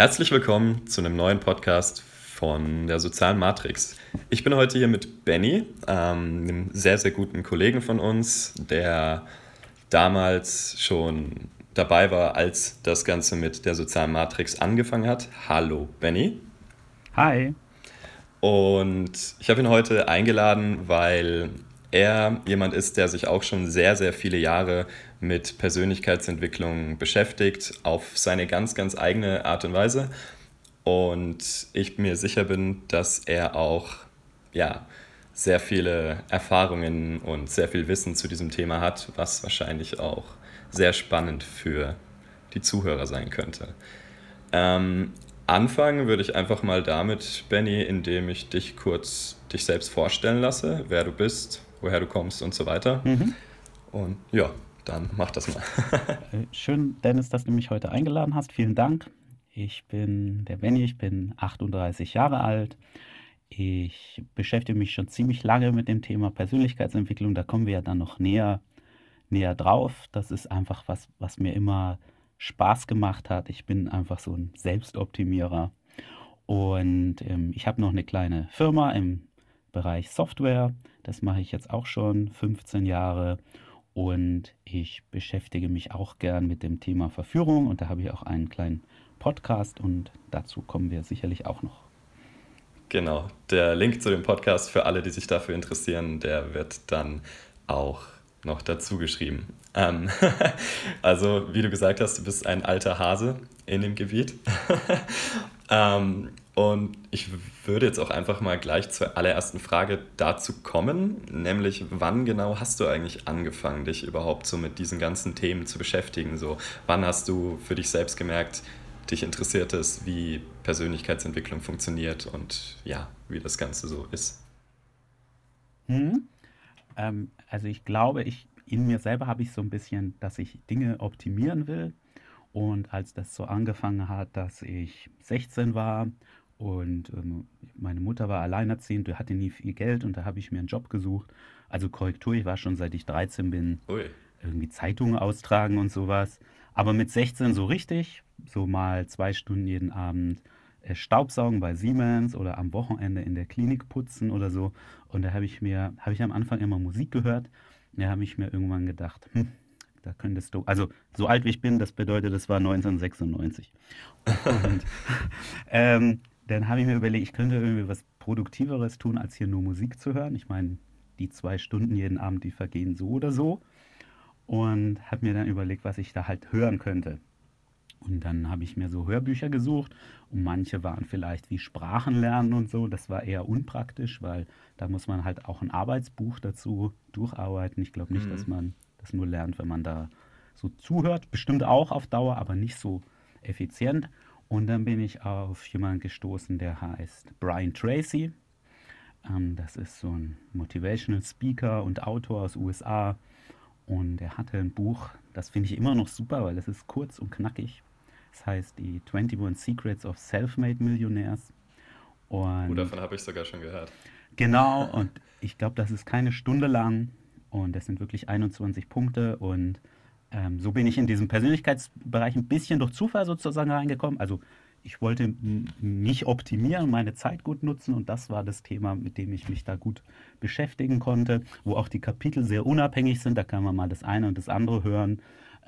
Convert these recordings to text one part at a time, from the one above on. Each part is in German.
Herzlich willkommen zu einem neuen Podcast von der sozialen Matrix. Ich bin heute hier mit Benny, ähm, einem sehr, sehr guten Kollegen von uns, der damals schon dabei war, als das Ganze mit der sozialen Matrix angefangen hat. Hallo Benny. Hi. Und ich habe ihn heute eingeladen, weil er jemand ist, der sich auch schon sehr, sehr viele Jahre mit Persönlichkeitsentwicklung beschäftigt, auf seine ganz, ganz eigene Art und Weise. Und ich mir sicher bin, dass er auch ja, sehr viele Erfahrungen und sehr viel Wissen zu diesem Thema hat, was wahrscheinlich auch sehr spannend für die Zuhörer sein könnte. Ähm, anfangen würde ich einfach mal damit, Benny, indem ich dich kurz dich selbst vorstellen lasse, wer du bist, woher du kommst und so weiter. Mhm. Und ja, dann mach das mal. Äh, schön, Dennis, dass du mich heute eingeladen hast. Vielen Dank. Ich bin der Benny, ich bin 38 Jahre alt. Ich beschäftige mich schon ziemlich lange mit dem Thema Persönlichkeitsentwicklung. Da kommen wir ja dann noch näher, näher drauf. Das ist einfach was, was mir immer Spaß gemacht hat. Ich bin einfach so ein Selbstoptimierer. Und ähm, ich habe noch eine kleine Firma im Bereich Software. Das mache ich jetzt auch schon 15 Jahre. Und ich beschäftige mich auch gern mit dem Thema Verführung. Und da habe ich auch einen kleinen Podcast. Und dazu kommen wir sicherlich auch noch. Genau. Der Link zu dem Podcast für alle, die sich dafür interessieren, der wird dann auch noch dazu geschrieben. Ähm, also, wie du gesagt hast, du bist ein alter Hase in dem Gebiet. ähm, und ich würde jetzt auch einfach mal gleich zur allerersten Frage dazu kommen, nämlich wann genau hast du eigentlich angefangen, dich überhaupt so mit diesen ganzen Themen zu beschäftigen? So, wann hast du für dich selbst gemerkt, dich interessiert es, wie Persönlichkeitsentwicklung funktioniert und ja, wie das Ganze so ist? Hm. Ähm, also ich glaube, ich in mir selber habe ich so ein bisschen, dass ich Dinge optimieren will. Und als das so angefangen hat, dass ich 16 war und ähm, meine Mutter war alleinerziehend, hatte nie viel Geld und da habe ich mir einen Job gesucht. Also Korrektur, ich war schon seit ich 13 bin, Ui. irgendwie Zeitungen austragen und sowas. Aber mit 16 so richtig, so mal zwei Stunden jeden Abend äh, Staubsaugen bei Siemens oder am Wochenende in der Klinik putzen oder so. Und da habe ich mir, habe ich am Anfang immer Musik gehört da habe ich mir irgendwann gedacht, hm, da könntest du, also so alt wie ich bin, das bedeutet, das war 1996. Und ähm, dann habe ich mir überlegt, ich könnte irgendwie was Produktiveres tun, als hier nur Musik zu hören. Ich meine, die zwei Stunden jeden Abend, die vergehen so oder so. Und habe mir dann überlegt, was ich da halt hören könnte. Und dann habe ich mir so Hörbücher gesucht und manche waren vielleicht wie Sprachen lernen und so. Das war eher unpraktisch, weil da muss man halt auch ein Arbeitsbuch dazu durcharbeiten. Ich glaube nicht, mhm. dass man das nur lernt, wenn man da so zuhört. Bestimmt auch auf Dauer, aber nicht so effizient. Und dann bin ich auf jemanden gestoßen, der heißt Brian Tracy. Ähm, das ist so ein Motivational Speaker und Autor aus USA. Und er hatte ein Buch, das finde ich immer noch super, weil es ist kurz und knackig. Das heißt die 21 Secrets of Self-Made Millionaires. Und oh, davon habe ich sogar schon gehört. Genau, und ich glaube, das ist keine Stunde lang und das sind wirklich 21 Punkte und ähm, so bin ich in diesem Persönlichkeitsbereich ein bisschen durch Zufall sozusagen reingekommen. Also ich wollte mich optimieren, meine Zeit gut nutzen und das war das Thema, mit dem ich mich da gut beschäftigen konnte, wo auch die Kapitel sehr unabhängig sind. Da kann man mal das eine und das andere hören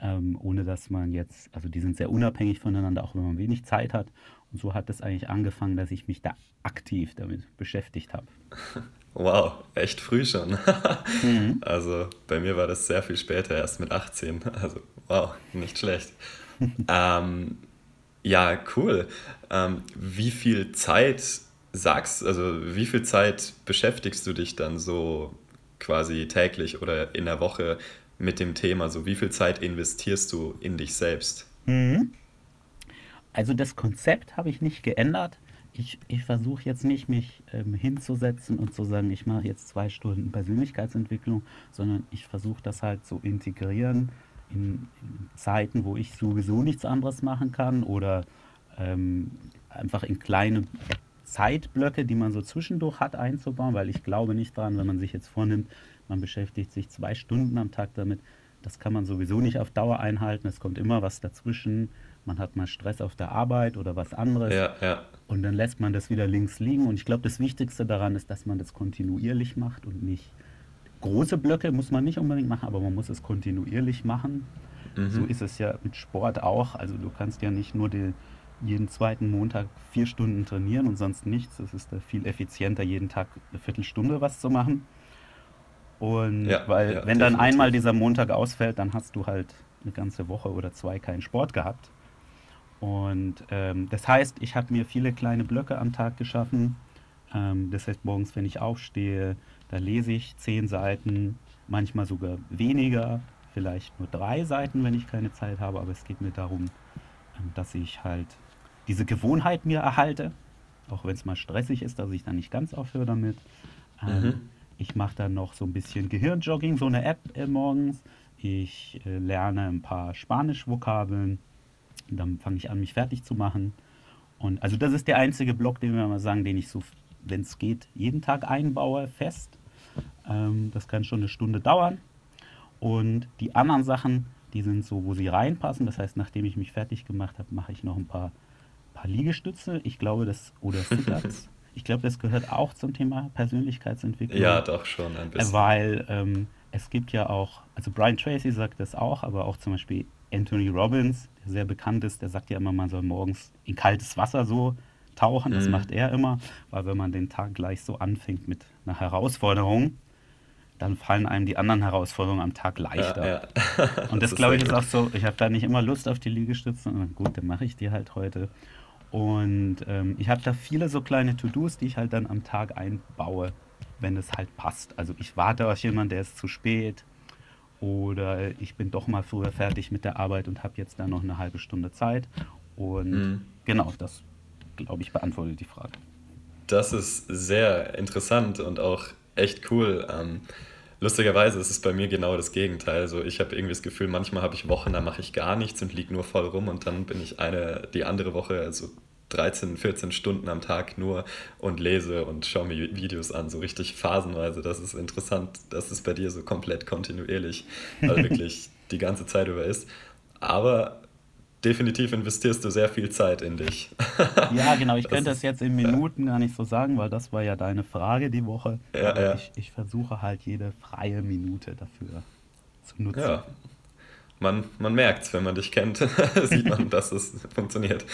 ähm, ohne dass man jetzt, also die sind sehr unabhängig voneinander, auch wenn man wenig Zeit hat. Und so hat es eigentlich angefangen, dass ich mich da aktiv damit beschäftigt habe. Wow, echt früh schon. mhm. Also bei mir war das sehr viel später, erst mit 18. Also wow, nicht schlecht. ähm, ja, cool. Ähm, wie viel Zeit sagst, also wie viel Zeit beschäftigst du dich dann so quasi täglich oder in der Woche mit dem Thema? So, wie viel Zeit investierst du in dich selbst? Mhm. Also das Konzept habe ich nicht geändert. Ich, ich versuche jetzt nicht, mich ähm, hinzusetzen und zu sagen, ich mache jetzt zwei Stunden Persönlichkeitsentwicklung, sondern ich versuche das halt zu integrieren in, in, Zeiten, wo ich sowieso nichts anderes machen kann oder ähm, einfach in kleine Zeitblöcke, die man so zwischendurch hat, einzubauen, weil ich glaube nicht daran, wenn man sich jetzt vornimmt, man beschäftigt sich zwei Stunden am Tag damit. Das kann man sowieso nicht auf Dauer einhalten. Es kommt immer was dazwischen man hat mal Stress auf der Arbeit oder was anderes Ja, ja. und dann lässt man das wieder links liegen. Und ich glaube, das Wichtigste daran ist, dass man das kontinuierlich macht und nicht große Blöcke muss man nicht unbedingt machen, aber man muss es kontinuierlich machen. So Mhm. ist es ja mit Sport auch. Also du kannst ja nicht nur die, jeden zweiten Montag vier Stunden trainieren und sonst nichts. Es ist da viel effizienter, jeden Tag eine Viertelstunde was zu machen. Und Ja, weil, ja, wenn dann einmal definitiv. dieser Montag ausfällt, dann hast du halt eine ganze Woche oder zwei keinen Sport gehabt. Und ähm, das heißt, ich habe mir viele kleine Blöcke am Tag geschaffen. Ähm, das heißt, morgens, wenn ich aufstehe, da lese ich zehn Seiten, manchmal sogar weniger, vielleicht nur drei Seiten, wenn ich keine Zeit habe. Aber es geht mir darum, ähm, dass ich halt diese Gewohnheit mir erhalte, auch wenn es mal stressig ist, dass ich dann nicht ganz aufhöre damit. Ähm, Mhm. ich mache dann noch so ein bisschen Gehirnjogging, so eine App äh, morgens. Ich äh, lerne ein paar Spanisch-Vokabeln. Dann fange ich an, mich fertig zu machen. Und also das ist der einzige Block, den wir mal sagen, den ich so, wenn es geht, jeden Tag einbaue, fest. Ähm, das kann schon eine Stunde dauern. Und die anderen Sachen, die sind so, wo sie reinpassen. Das heißt, nachdem ich mich fertig gemacht habe, mache ich noch ein paar, paar Liegestütze. Ich glaube, das, oder Sit-Ups. Ich glaube, das gehört auch zum Thema Persönlichkeitsentwicklung. Ja, doch schon ein bisschen. Weil ähm, es gibt ja auch, also Brian Tracy sagt das auch, aber auch zum Beispiel Anthony Robbins, der sehr bekannt ist, der sagt ja immer, man soll morgens in kaltes Wasser so tauchen. Das Mhm. macht er immer, weil wenn man den Tag gleich so anfängt mit einer Herausforderung, dann fallen einem die anderen Herausforderungen am Tag leichter. Ja, ja. Und das, ist glaube ich, ist auch so, ich habe da nicht immer Lust auf die Liegestütze. Und gut, dann mache ich die halt heute. Und ähm, ich habe da viele so kleine To-Dos, die ich halt dann am Tag einbaue, wenn es halt passt. Also ich warte auf jemanden, der ist zu spät. Oder ich bin doch mal früher fertig mit der Arbeit und habe jetzt dann noch eine halbe Stunde Zeit. Und Mhm. genau, das, glaube ich, beantwortet die Frage. Das ist sehr interessant und auch echt cool. Ähm, lustigerweise ist es bei mir genau das Gegenteil. Also ich habe irgendwie das Gefühl, manchmal habe ich Wochen, da mache ich gar nichts und liege nur voll rum und dann bin ich eine, die andere Woche, also 13, 14 Stunden am Tag nur und lese und schaue mir Videos an, so richtig phasenweise. Das ist interessant, dass es bei dir so komplett kontinuierlich, also wirklich die ganze Zeit über ist. Aber definitiv investierst du sehr viel Zeit in dich. Ja, genau. Ich Das könnte ist, jetzt in ja, Minuten gar nicht so sagen, weil das war ja deine Frage die Woche. ja, ja. ich, ich versuche halt jede freie Minute dafür zu nutzen. Ja, man, man merkt es, wenn man dich kennt, sieht man, dass es funktioniert.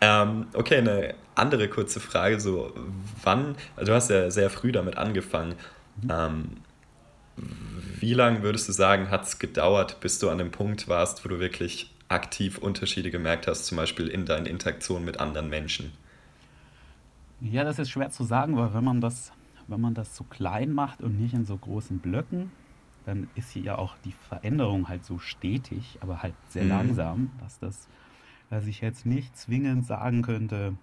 Ähm, okay, eine andere kurze Frage, so wann, also du hast ja sehr früh damit angefangen, Mhm. ähm, wie lange würdest du sagen, hat es gedauert, bis du an dem Punkt warst, wo du wirklich aktiv Unterschiede gemerkt hast, zum Beispiel in deinen Interaktionen mit anderen Menschen? Ja, das ist schwer zu sagen, weil wenn man das, wenn man das so klein macht und nicht in so großen Blöcken, dann ist hier ja auch die Veränderung halt so stetig, aber halt sehr Mhm. langsam, dass das, dass ich jetzt nicht zwingend sagen könnte,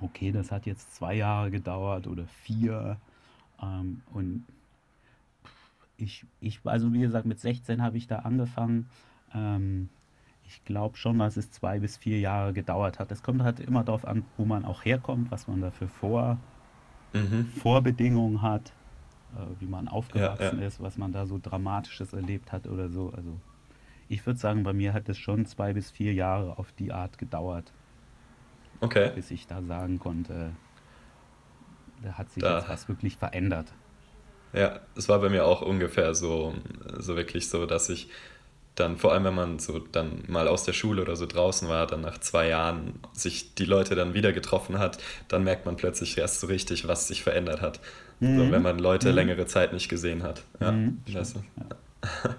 okay, das hat jetzt zwei Jahre gedauert oder vier. Ähm, und ich, ich, also wie gesagt, mit 16 habe ich da angefangen. Ähm, ich glaube schon, dass es zwei bis vier Jahre gedauert hat. Es kommt halt immer darauf an, wo man auch herkommt, was man da für Vor, Mhm. Vorbedingungen hat, äh, wie man Ja, aufgewachsen ja, ist, was man da so Dramatisches erlebt hat oder so. Also ich würde sagen, bei mir hat es schon zwei bis vier Jahre auf die Art gedauert, okay. bis ich da sagen konnte, da hat sich jetzt Da, was wirklich verändert. Ja, es war bei mir auch ungefähr so, so wirklich so, dass ich dann, vor allem wenn man so dann mal aus der Schule oder so draußen war, dann nach zwei Jahren sich die Leute dann wieder getroffen hat, dann merkt man plötzlich erst so richtig, was sich verändert hat. So, wenn Mhm. man Leute Mhm. längere Zeit nicht gesehen hat. Ja, Mhm, stimmt. Ja.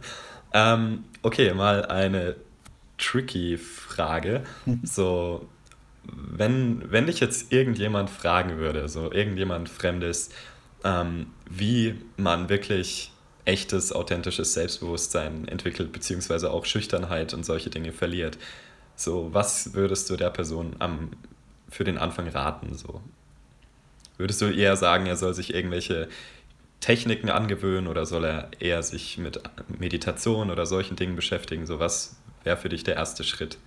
ähm, okay, mal eine tricky Frage. So, wenn, wenn dich jetzt irgendjemand fragen würde, so irgendjemand Fremdes, ähm, wie man wirklich echtes, authentisches Selbstbewusstsein entwickelt, beziehungsweise auch Schüchternheit und solche Dinge verliert. So, was würdest du der Person am, für den Anfang raten? So? Würdest du eher sagen, er soll sich irgendwelche Techniken angewöhnen oder soll er eher sich mit Meditation oder solchen Dingen beschäftigen? So, was wäre für dich der erste Schritt?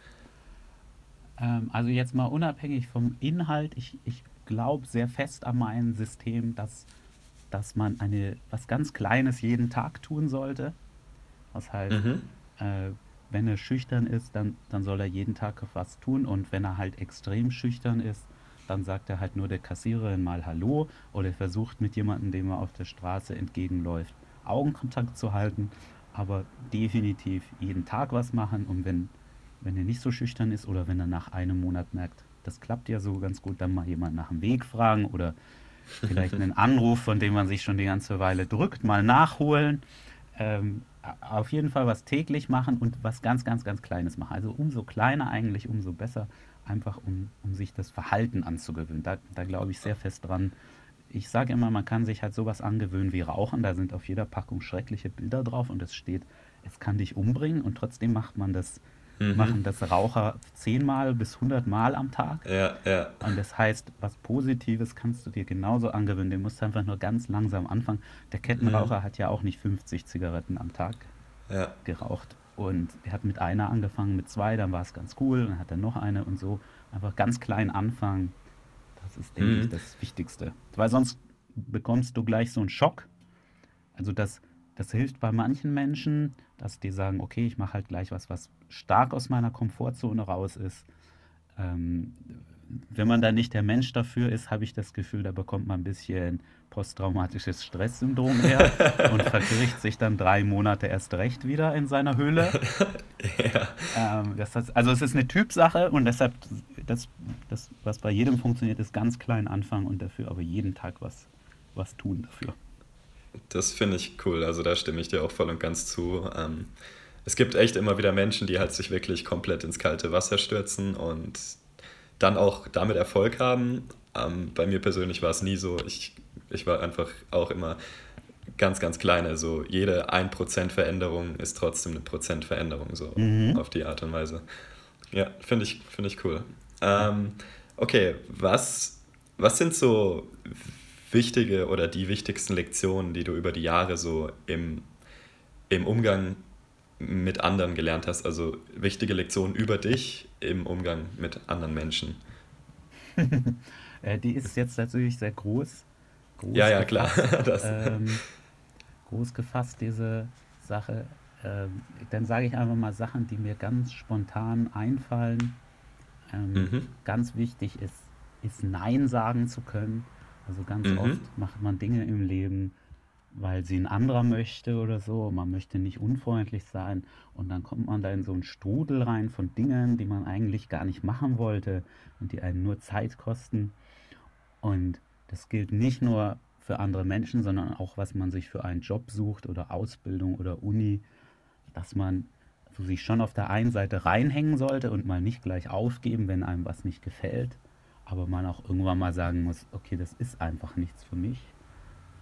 Ähm, also jetzt mal unabhängig vom Inhalt, ich, ich glaube sehr fest an mein System, dass, dass man eine, was ganz Kleines jeden Tag tun sollte. Was halt Mhm. äh, wenn er schüchtern ist, dann, dann soll er jeden Tag was tun und wenn er halt extrem schüchtern ist, dann sagt er halt nur der Kassiererin mal Hallo oder versucht mit jemandem, dem er auf der Straße entgegenläuft, Augenkontakt zu halten, aber definitiv jeden Tag was machen und wenn, wenn er nicht so schüchtern ist oder wenn er nach einem Monat merkt, das klappt ja so ganz gut, dann mal jemand nach dem Weg fragen oder vielleicht einen Anruf, von dem man sich schon die ganze Weile drückt, mal nachholen. Ähm, auf jeden Fall was täglich machen und was ganz, ganz, ganz Kleines machen. Also umso kleiner eigentlich, umso besser einfach um, um sich das Verhalten anzugewöhnen. Da, da glaube ich sehr fest dran. Ich sage immer, man kann sich halt sowas angewöhnen wie Rauchen. Da sind auf jeder Packung schreckliche Bilder drauf und es steht, es kann dich umbringen und trotzdem macht man das, mhm. machen das Raucher zehnmal bis hundertmal am Tag. Ja, ja. Und das heißt, was Positives kannst du dir genauso angewöhnen. Du musst einfach nur ganz langsam anfangen. Der Kettenraucher mhm. hat ja auch nicht 50 Zigaretten am Tag ja. geraucht. Und er hat mit einer angefangen, mit zwei, dann war es ganz cool, dann hat er noch eine und so. Einfach ganz klein anfangen. Das ist, denke mhm. ich, das Wichtigste. Weil sonst bekommst du gleich so einen Schock. Also das, das hilft bei manchen Menschen, dass die sagen, okay, ich mache halt gleich was, was stark aus meiner Komfortzone raus ist. Ähm, wenn man da nicht der Mensch dafür ist, habe ich das Gefühl, da bekommt man ein bisschen posttraumatisches Stresssyndrom her und verkriecht sich dann drei Monate erst recht wieder in seiner Höhle. ja. ähm, das heißt, also es ist eine Typsache und deshalb, das, das, was bei jedem funktioniert, ist ganz klein anfangen und dafür aber jeden Tag was, was tun dafür. Das finde ich cool, also da stimme ich dir auch voll und ganz zu. Ähm, es gibt echt immer wieder Menschen, die halt sich wirklich komplett ins kalte Wasser stürzen und dann auch damit Erfolg haben. Ähm, bei mir persönlich war es nie so. Ich, ich war einfach auch immer ganz, ganz kleine. So jede 1% Veränderung ist trotzdem eine Prozent Veränderung, so mhm. auf die Art und Weise. Ja, finde ich, find ich cool. Ähm, okay, was, was sind so wichtige oder die wichtigsten Lektionen, die du über die Jahre so im, im Umgang mit anderen gelernt hast? Also wichtige Lektionen über dich im Umgang mit anderen Menschen. Äh, die ist jetzt natürlich sehr groß. groß ja, ja, klar. Ähm, groß gefasst, diese Sache. Ähm, dann sage ich einfach mal Sachen, die mir ganz spontan einfallen. Ähm, mhm. Ganz wichtig ist, ist Nein sagen zu können. Also ganz mhm. oft macht man Dinge im Leben, weil sie ein anderer möchte oder so. Man möchte nicht unfreundlich sein und dann kommt man da in so einen Strudel rein von Dingen, die man eigentlich gar nicht machen wollte und die einen nur Zeit kosten. Und das gilt nicht nur für andere Menschen, sondern auch, was man sich für einen Job sucht oder Ausbildung oder Uni, dass man so sich schon auf der einen Seite reinhängen sollte und mal nicht gleich aufgeben, wenn einem was nicht gefällt, aber man auch irgendwann mal sagen muss, okay, das ist einfach nichts für mich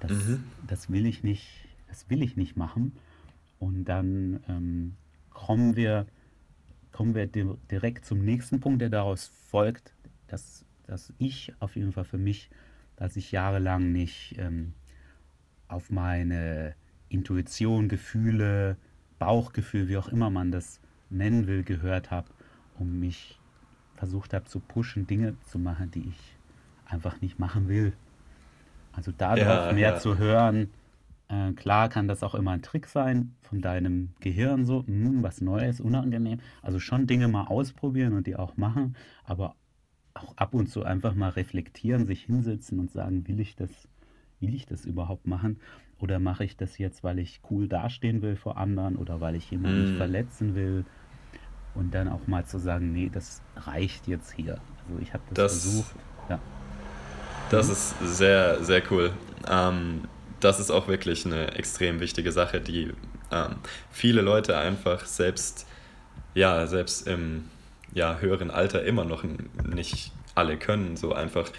das, mhm. das will ich nicht, das will ich nicht machen. Und dann ähm, kommen wir, kommen wir direkt zum nächsten Punkt, der daraus folgt, dass, dass ich auf jeden Fall für mich, dass ich jahrelang nicht ähm, auf meine Intuition, Gefühle, Bauchgefühl, wie auch immer man das nennen will, gehört habe, um mich versucht habe zu pushen, Dinge zu machen, die ich einfach nicht machen will. Also darauf ja, mehr ja. zu hören. Äh, klar kann das auch immer ein Trick sein von deinem Gehirn, so mh, hm, was Neues, unangenehm. Also schon Dinge mal ausprobieren und die auch machen, aber auch ab und zu einfach mal reflektieren, sich hinsetzen und sagen, will ich das, will ich das überhaupt machen? Oder mache ich das jetzt, weil ich cool dastehen will vor anderen oder weil ich jemanden mm. nicht verletzen will? Und dann auch mal zu sagen, nee, das reicht jetzt hier. Also ich habe das, das versucht. Ja. Das ist sehr, sehr cool. Ähm, das ist auch wirklich eine extrem wichtige Sache, die ähm, viele Leute einfach selbst, ja, selbst im ja, höheren Alter immer noch nicht alle können. So einfach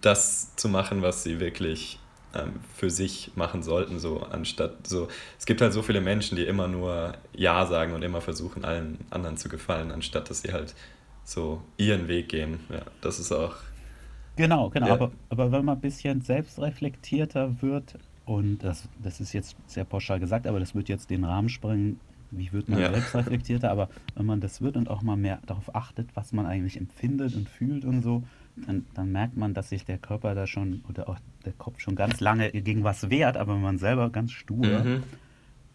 das zu machen, was sie wirklich ähm, für sich machen sollten, so anstatt so. Es gibt halt so viele Menschen, die immer nur Ja sagen und immer versuchen, allen anderen zu gefallen, anstatt dass sie halt so ihren Weg gehen. Ja, das ist auch Genau, genau. Ja. Aber, aber wenn man ein bisschen selbstreflektierter wird, und das, das ist jetzt sehr pauschal gesagt, aber das wird jetzt den Rahmen sprengen, wie wird man ja. selbstreflektierter, aber wenn man das wird und auch mal mehr darauf achtet, was man eigentlich empfindet und fühlt und so, dann, dann merkt man, dass sich der Körper da schon oder auch der Kopf schon ganz lange gegen was wehrt, aber man selber ganz stur mhm.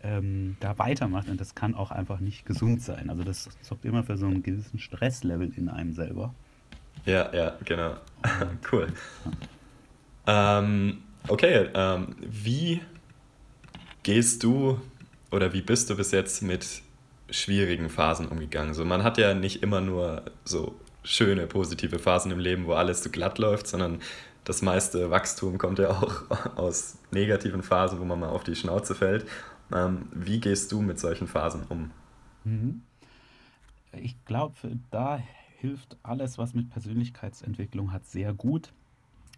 ähm, da weitermacht. Und das kann auch einfach nicht gesund sein. Also das sorgt immer für so einen gewissen Stresslevel in einem selber. Ja, ja, genau. cool. Ähm, okay, ähm, wie gehst du oder wie bist du bis jetzt mit schwierigen Phasen umgegangen? So, man hat ja nicht immer nur so schöne, positive Phasen im Leben, wo alles so glatt läuft, sondern das meiste Wachstum kommt ja auch aus negativen Phasen, wo man mal auf die Schnauze fällt. Ähm, wie gehst du mit solchen Phasen um? Mhm. Ich glaube, da hilft alles, was mit Persönlichkeitsentwicklung hat, sehr gut,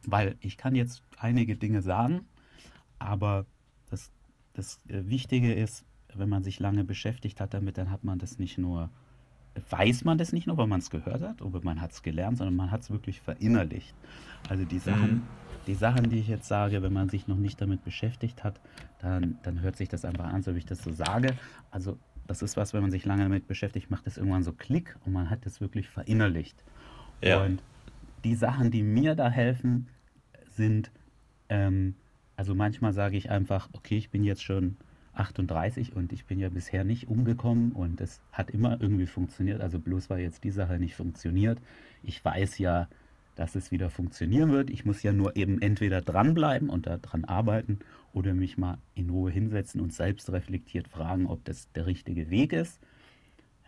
weil ich kann jetzt einige Dinge sagen, aber das, das äh, Wichtige ist, wenn man sich lange beschäftigt hat damit, dann hat man das nicht nur, weiß man das nicht nur, weil man es gehört hat oder man hat es gelernt, sondern man hat es wirklich verinnerlicht. Also die Sachen, mhm. die Sachen, die ich jetzt sage, wenn man sich noch nicht damit beschäftigt hat, dann, dann hört sich das einfach an, so wie ich das so sage. Also das ist was, wenn man sich lange damit beschäftigt, macht das irgendwann so Klick und man hat das wirklich verinnerlicht. Ja. Und die Sachen, die mir da helfen, sind, ähm, also manchmal sage ich einfach, okay, ich bin jetzt schon 38 und ich bin ja bisher nicht umgekommen und es hat immer irgendwie funktioniert. Also bloß weil jetzt die Sache nicht funktioniert. Ich weiß ja, dass es wieder funktionieren wird. Ich muss ja nur eben entweder dranbleiben und daran arbeiten oder mich mal in Ruhe hinsetzen und selbst reflektiert fragen, ob das der richtige Weg ist.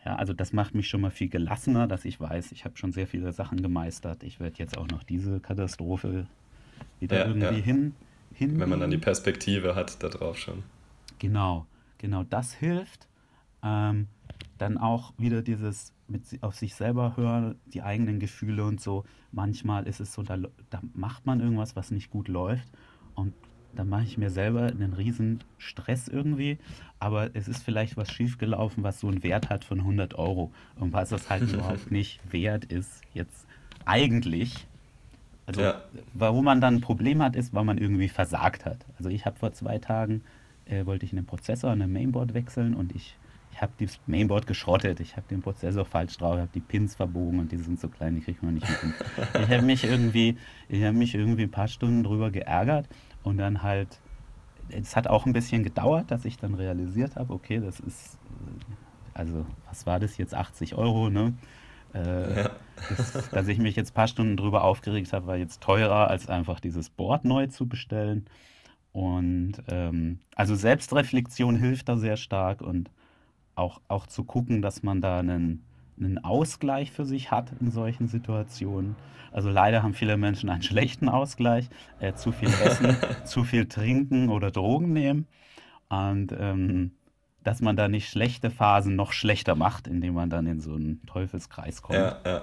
Ja, also das macht mich schon mal viel gelassener, dass ich weiß, ich habe schon sehr viele Sachen gemeistert. Ich werde jetzt auch noch diese Katastrophe wieder ja, irgendwie ja. hin, hin. Wenn man dann die Perspektive hat darauf schon. Genau, genau, das hilft. Ähm, dann auch wieder dieses mit auf sich selber hören, die eigenen Gefühle und so. Manchmal ist es so, da, da macht man irgendwas, was nicht gut läuft und dann mache ich mir selber einen riesen Stress irgendwie, aber es ist vielleicht was schiefgelaufen, was so einen Wert hat von 100 Euro und was es halt überhaupt nicht wert ist jetzt eigentlich. Also ja. warum man dann ein Problem hat, ist, weil man irgendwie versagt hat. Also ich habe vor zwei Tagen äh, wollte ich einen Prozessor an einem Mainboard wechseln und ich, ich habe das Mainboard geschrottet. Ich habe den Prozessor falsch drauf, habe die Pins verbogen und die sind so klein, die kriegt man nicht mit. ich habe mich irgendwie, ich habe mich irgendwie ein paar Stunden drüber geärgert und dann halt, es hat auch ein bisschen gedauert, dass ich dann realisiert habe, okay, das ist, also was war das jetzt, 80 Euro, ne? Äh, ja. das, dass ich mich jetzt ein paar Stunden drüber aufgeregt habe, war jetzt teurer, als einfach dieses Board neu zu bestellen. Und ähm, also Selbstreflexion hilft da sehr stark und auch, auch zu gucken, dass man da einen, einen Ausgleich für sich hat in solchen Situationen. Also leider haben viele Menschen einen schlechten Ausgleich, äh, zu viel essen, zu viel trinken oder Drogen nehmen. Und ähm, dass man da nicht schlechte Phasen noch schlechter macht, indem man dann in so einen Teufelskreis kommt. Ja, ja.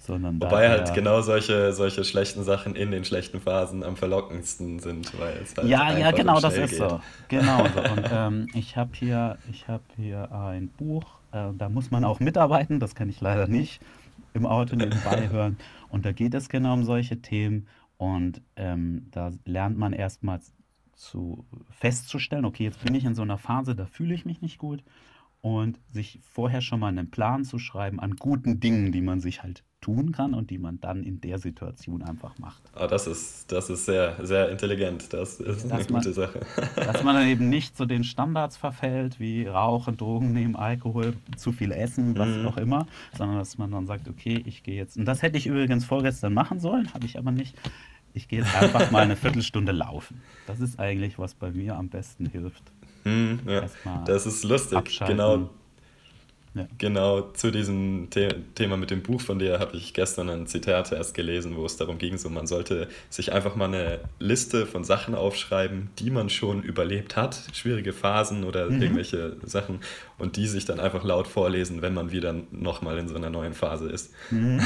Sondern Wobei halt genau solche, solche schlechten Sachen in den schlechten Phasen am verlockendsten sind, weil es halt Ja, ja, genau, das ist geht. so. Genau so. Und ähm, ich habe hier, hab hier ein Buch, äh, da muss man auch mitarbeiten, das kann ich leider nicht im Auto nebenbei hören. Und da geht es genau um solche Themen. Und ähm, da lernt man erstmal zu festzustellen, okay, jetzt bin ich in so einer Phase, da fühle ich mich nicht gut. Und sich vorher schon mal einen Plan zu schreiben an guten Dingen, die man sich halt tun kann und die man dann in der Situation einfach macht. Oh, das ist, das ist sehr, sehr intelligent. Das ist dass eine man, gute Sache. dass man dann eben nicht zu den Standards verfällt, wie Rauchen, Drogen nehmen, Alkohol, zu viel Essen, was mhm. auch immer, sondern dass man dann sagt, okay, ich gehe jetzt. Und das hätte ich übrigens vorgestern machen sollen, habe ich aber nicht. Ich gehe jetzt einfach mal eine Viertelstunde laufen. Das ist eigentlich, was bei mir am besten hilft. Mhm, ja. Das ist lustig. Genau ja. Genau zu diesem The Thema mit dem Buch von dir habe ich gestern ein Zitat erst gelesen, wo es darum ging, so man sollte sich einfach mal eine Liste von Sachen aufschreiben, die man schon überlebt hat, schwierige Phasen oder mhm. irgendwelche Sachen und die sich dann einfach laut vorlesen, wenn man wieder nochmal in so einer neuen Phase ist. Mhm.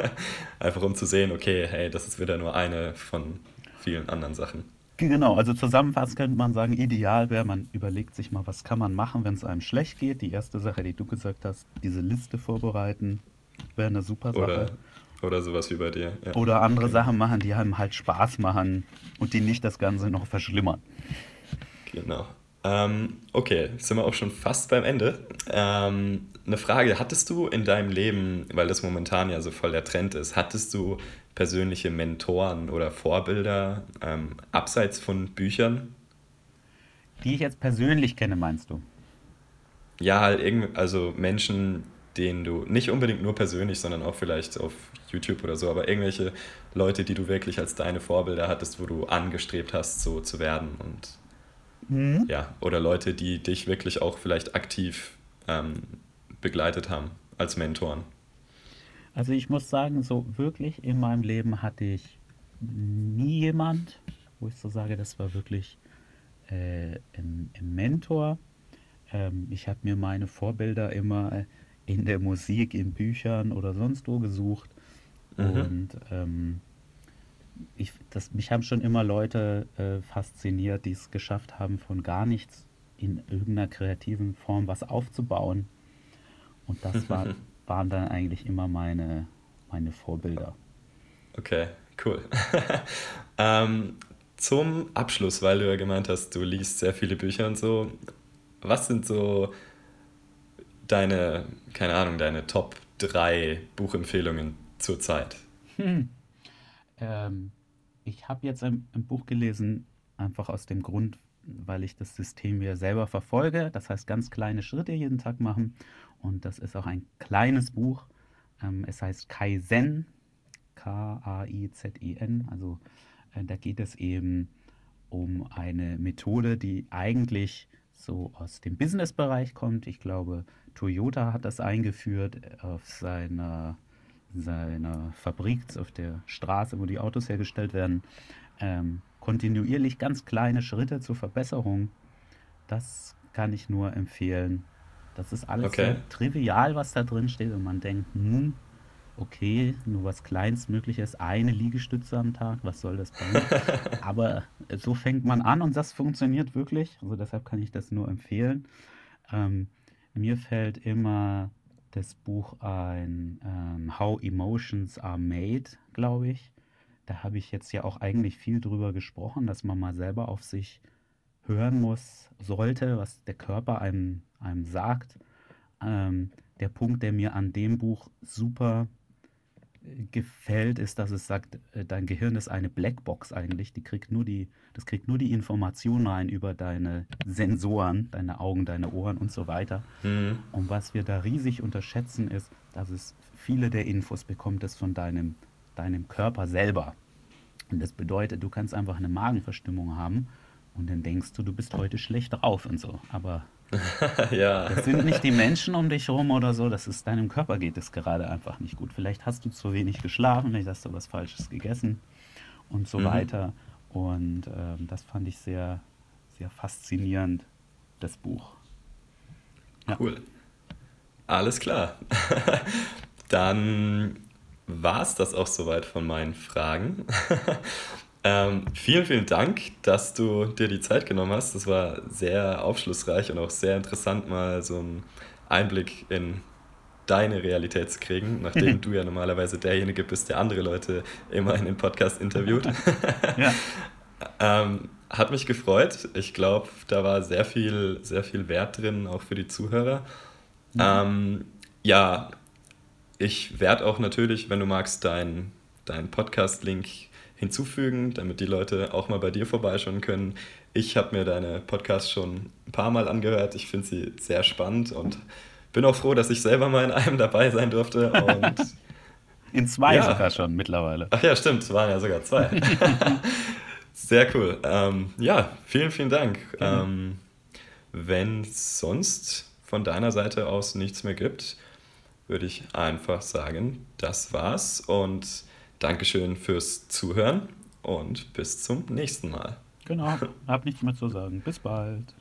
einfach um zu sehen, okay, hey, das ist wieder nur eine von vielen anderen Sachen. Genau, also zusammenfassend könnte man sagen, ideal wäre, man überlegt sich mal, was kann man machen, wenn es einem schlecht geht. Die erste Sache, die du gesagt hast, diese Liste vorbereiten, wäre eine super Sache. Oder, oder sowas wie bei dir. Ja. Oder andere okay. Sachen machen, die einem halt Spaß machen und die nicht das Ganze noch verschlimmern. Genau. Ähm, okay, sind wir auch schon fast beim Ende. Ähm, eine Frage, hattest du in deinem Leben, weil das momentan ja so voll der Trend ist, hattest du persönliche Mentoren oder Vorbilder ähm, abseits von Büchern? Die ich jetzt persönlich kenne, meinst du? Ja, halt irgendwie, also Menschen, denen du nicht unbedingt nur persönlich, sondern auch vielleicht auf YouTube oder so, aber irgendwelche Leute, die du wirklich als deine Vorbilder hattest, wo du angestrebt hast, so zu werden und Mhm. ja, oder Leute, die dich wirklich auch vielleicht aktiv ähm, begleitet haben als Mentoren. Also ich muss sagen, so wirklich in meinem Leben hatte ich nie jemand, wo ich so sage, das war wirklich äh, ein, ein Mentor. Ähm, ich habe mir meine Vorbilder immer in der Musik, in Büchern oder sonst wo gesucht. Mhm. Und ähm, ich, das, mich haben schon immer Leute äh, fasziniert, die es geschafft haben, von gar nichts in irgendeiner kreativen Form was aufzubauen. Und das war, waren dann eigentlich immer meine, meine Vorbilder. Okay, cool. ähm, zum Abschluss, weil du ja gemeint hast, du liest sehr viele Bücher und so. Was sind so deine, keine Ahnung, deine Top 3 Buchempfehlungen zurzeit? Hm. Ähm, ich habe jetzt ein, ein Buch gelesen, einfach aus dem Grund, weil ich das System mir selber verfolge. Das heißt, ganz kleine Schritte jeden Tag machen. Und das ist auch ein kleines Buch. Ähm, es heißt Kaizen, K-A-I-Z-I-N. Also äh, da geht es eben um eine Methode, die eigentlich so aus dem Businessbereich kommt. Ich glaube, Toyota hat das eingeführt auf seiner, seiner Fabrik, auf der Straße, wo die Autos hergestellt werden. Ähm, kontinuierlich ganz kleine Schritte zur Verbesserung. Das kann ich nur empfehlen. Das ist alles Okay. so trivial, was da drin steht und man denkt, hm, okay, nur was Kleinstmögliches, eine Liegestütze am Tag, was soll das bringen? Aber so fängt man an und das funktioniert wirklich. Also deshalb kann ich das nur empfehlen. Ähm, mir fällt immer das Buch ein, ähm, How Emotions Are Made, glaube ich. Da habe ich jetzt ja auch eigentlich viel drüber gesprochen, dass man mal selber auf sich hören muss, sollte, was der Körper einem, einem sagt. Ähm, der Punkt, der mir an dem Buch super gefällt, ist, dass es sagt, äh, dein Gehirn ist eine Blackbox eigentlich. Die kriegt nur die, das kriegt nur die Information rein über deine Sensoren, deine Augen, deine Ohren und so weiter. Hm, Und was wir da riesig unterschätzen, ist, dass es viele der Infos bekommt es von deinem, deinem Körper selber. Und das bedeutet, du kannst einfach eine Magenverstimmung haben und dann denkst du, du bist heute schlecht drauf und so. Aber ja. das sind nicht die Menschen um dich herum oder so, das ist deinem Körper geht es gerade einfach nicht gut. Vielleicht hast du zu wenig geschlafen, vielleicht hast du was Falsches gegessen und so Mhm. weiter. Und ähm, das fand ich sehr, sehr faszinierend, das Buch. Ja. Cool. Alles klar. Dann war es das auch soweit von meinen Fragen. ähm, vielen, vielen Dank, dass du dir die Zeit genommen hast. Das war sehr aufschlussreich und auch sehr interessant, mal so einen Einblick in deine Realität zu kriegen, nachdem du ja normalerweise derjenige bist, der andere Leute immer in den Podcast interviewt. Ja. Ähm, hat mich gefreut. Ich glaube, da war sehr viel, sehr viel Wert drin, auch für die Zuhörer. Ähm, ja, ich werde auch natürlich, wenn du magst, deinen dein Podcast-Link hinzufügen, damit die Leute auch mal bei dir vorbeischauen können. Ich habe mir deine Podcasts schon ein paar Mal angehört. Ich finde sie sehr spannend und bin auch froh, dass ich selber mal in einem dabei sein durfte. Und In zwei Ja. sogar schon mittlerweile. Ach ja, stimmt, es waren ja sogar zwei. Sehr cool. Ähm, ja, vielen, vielen Dank. Gerne. Ähm, wenn es sonst von deiner Seite aus nichts mehr gibt, würde ich einfach sagen, das war's und Dankeschön fürs Zuhören und bis zum nächsten Mal. Genau, hab nichts mehr zu sagen. Bis bald.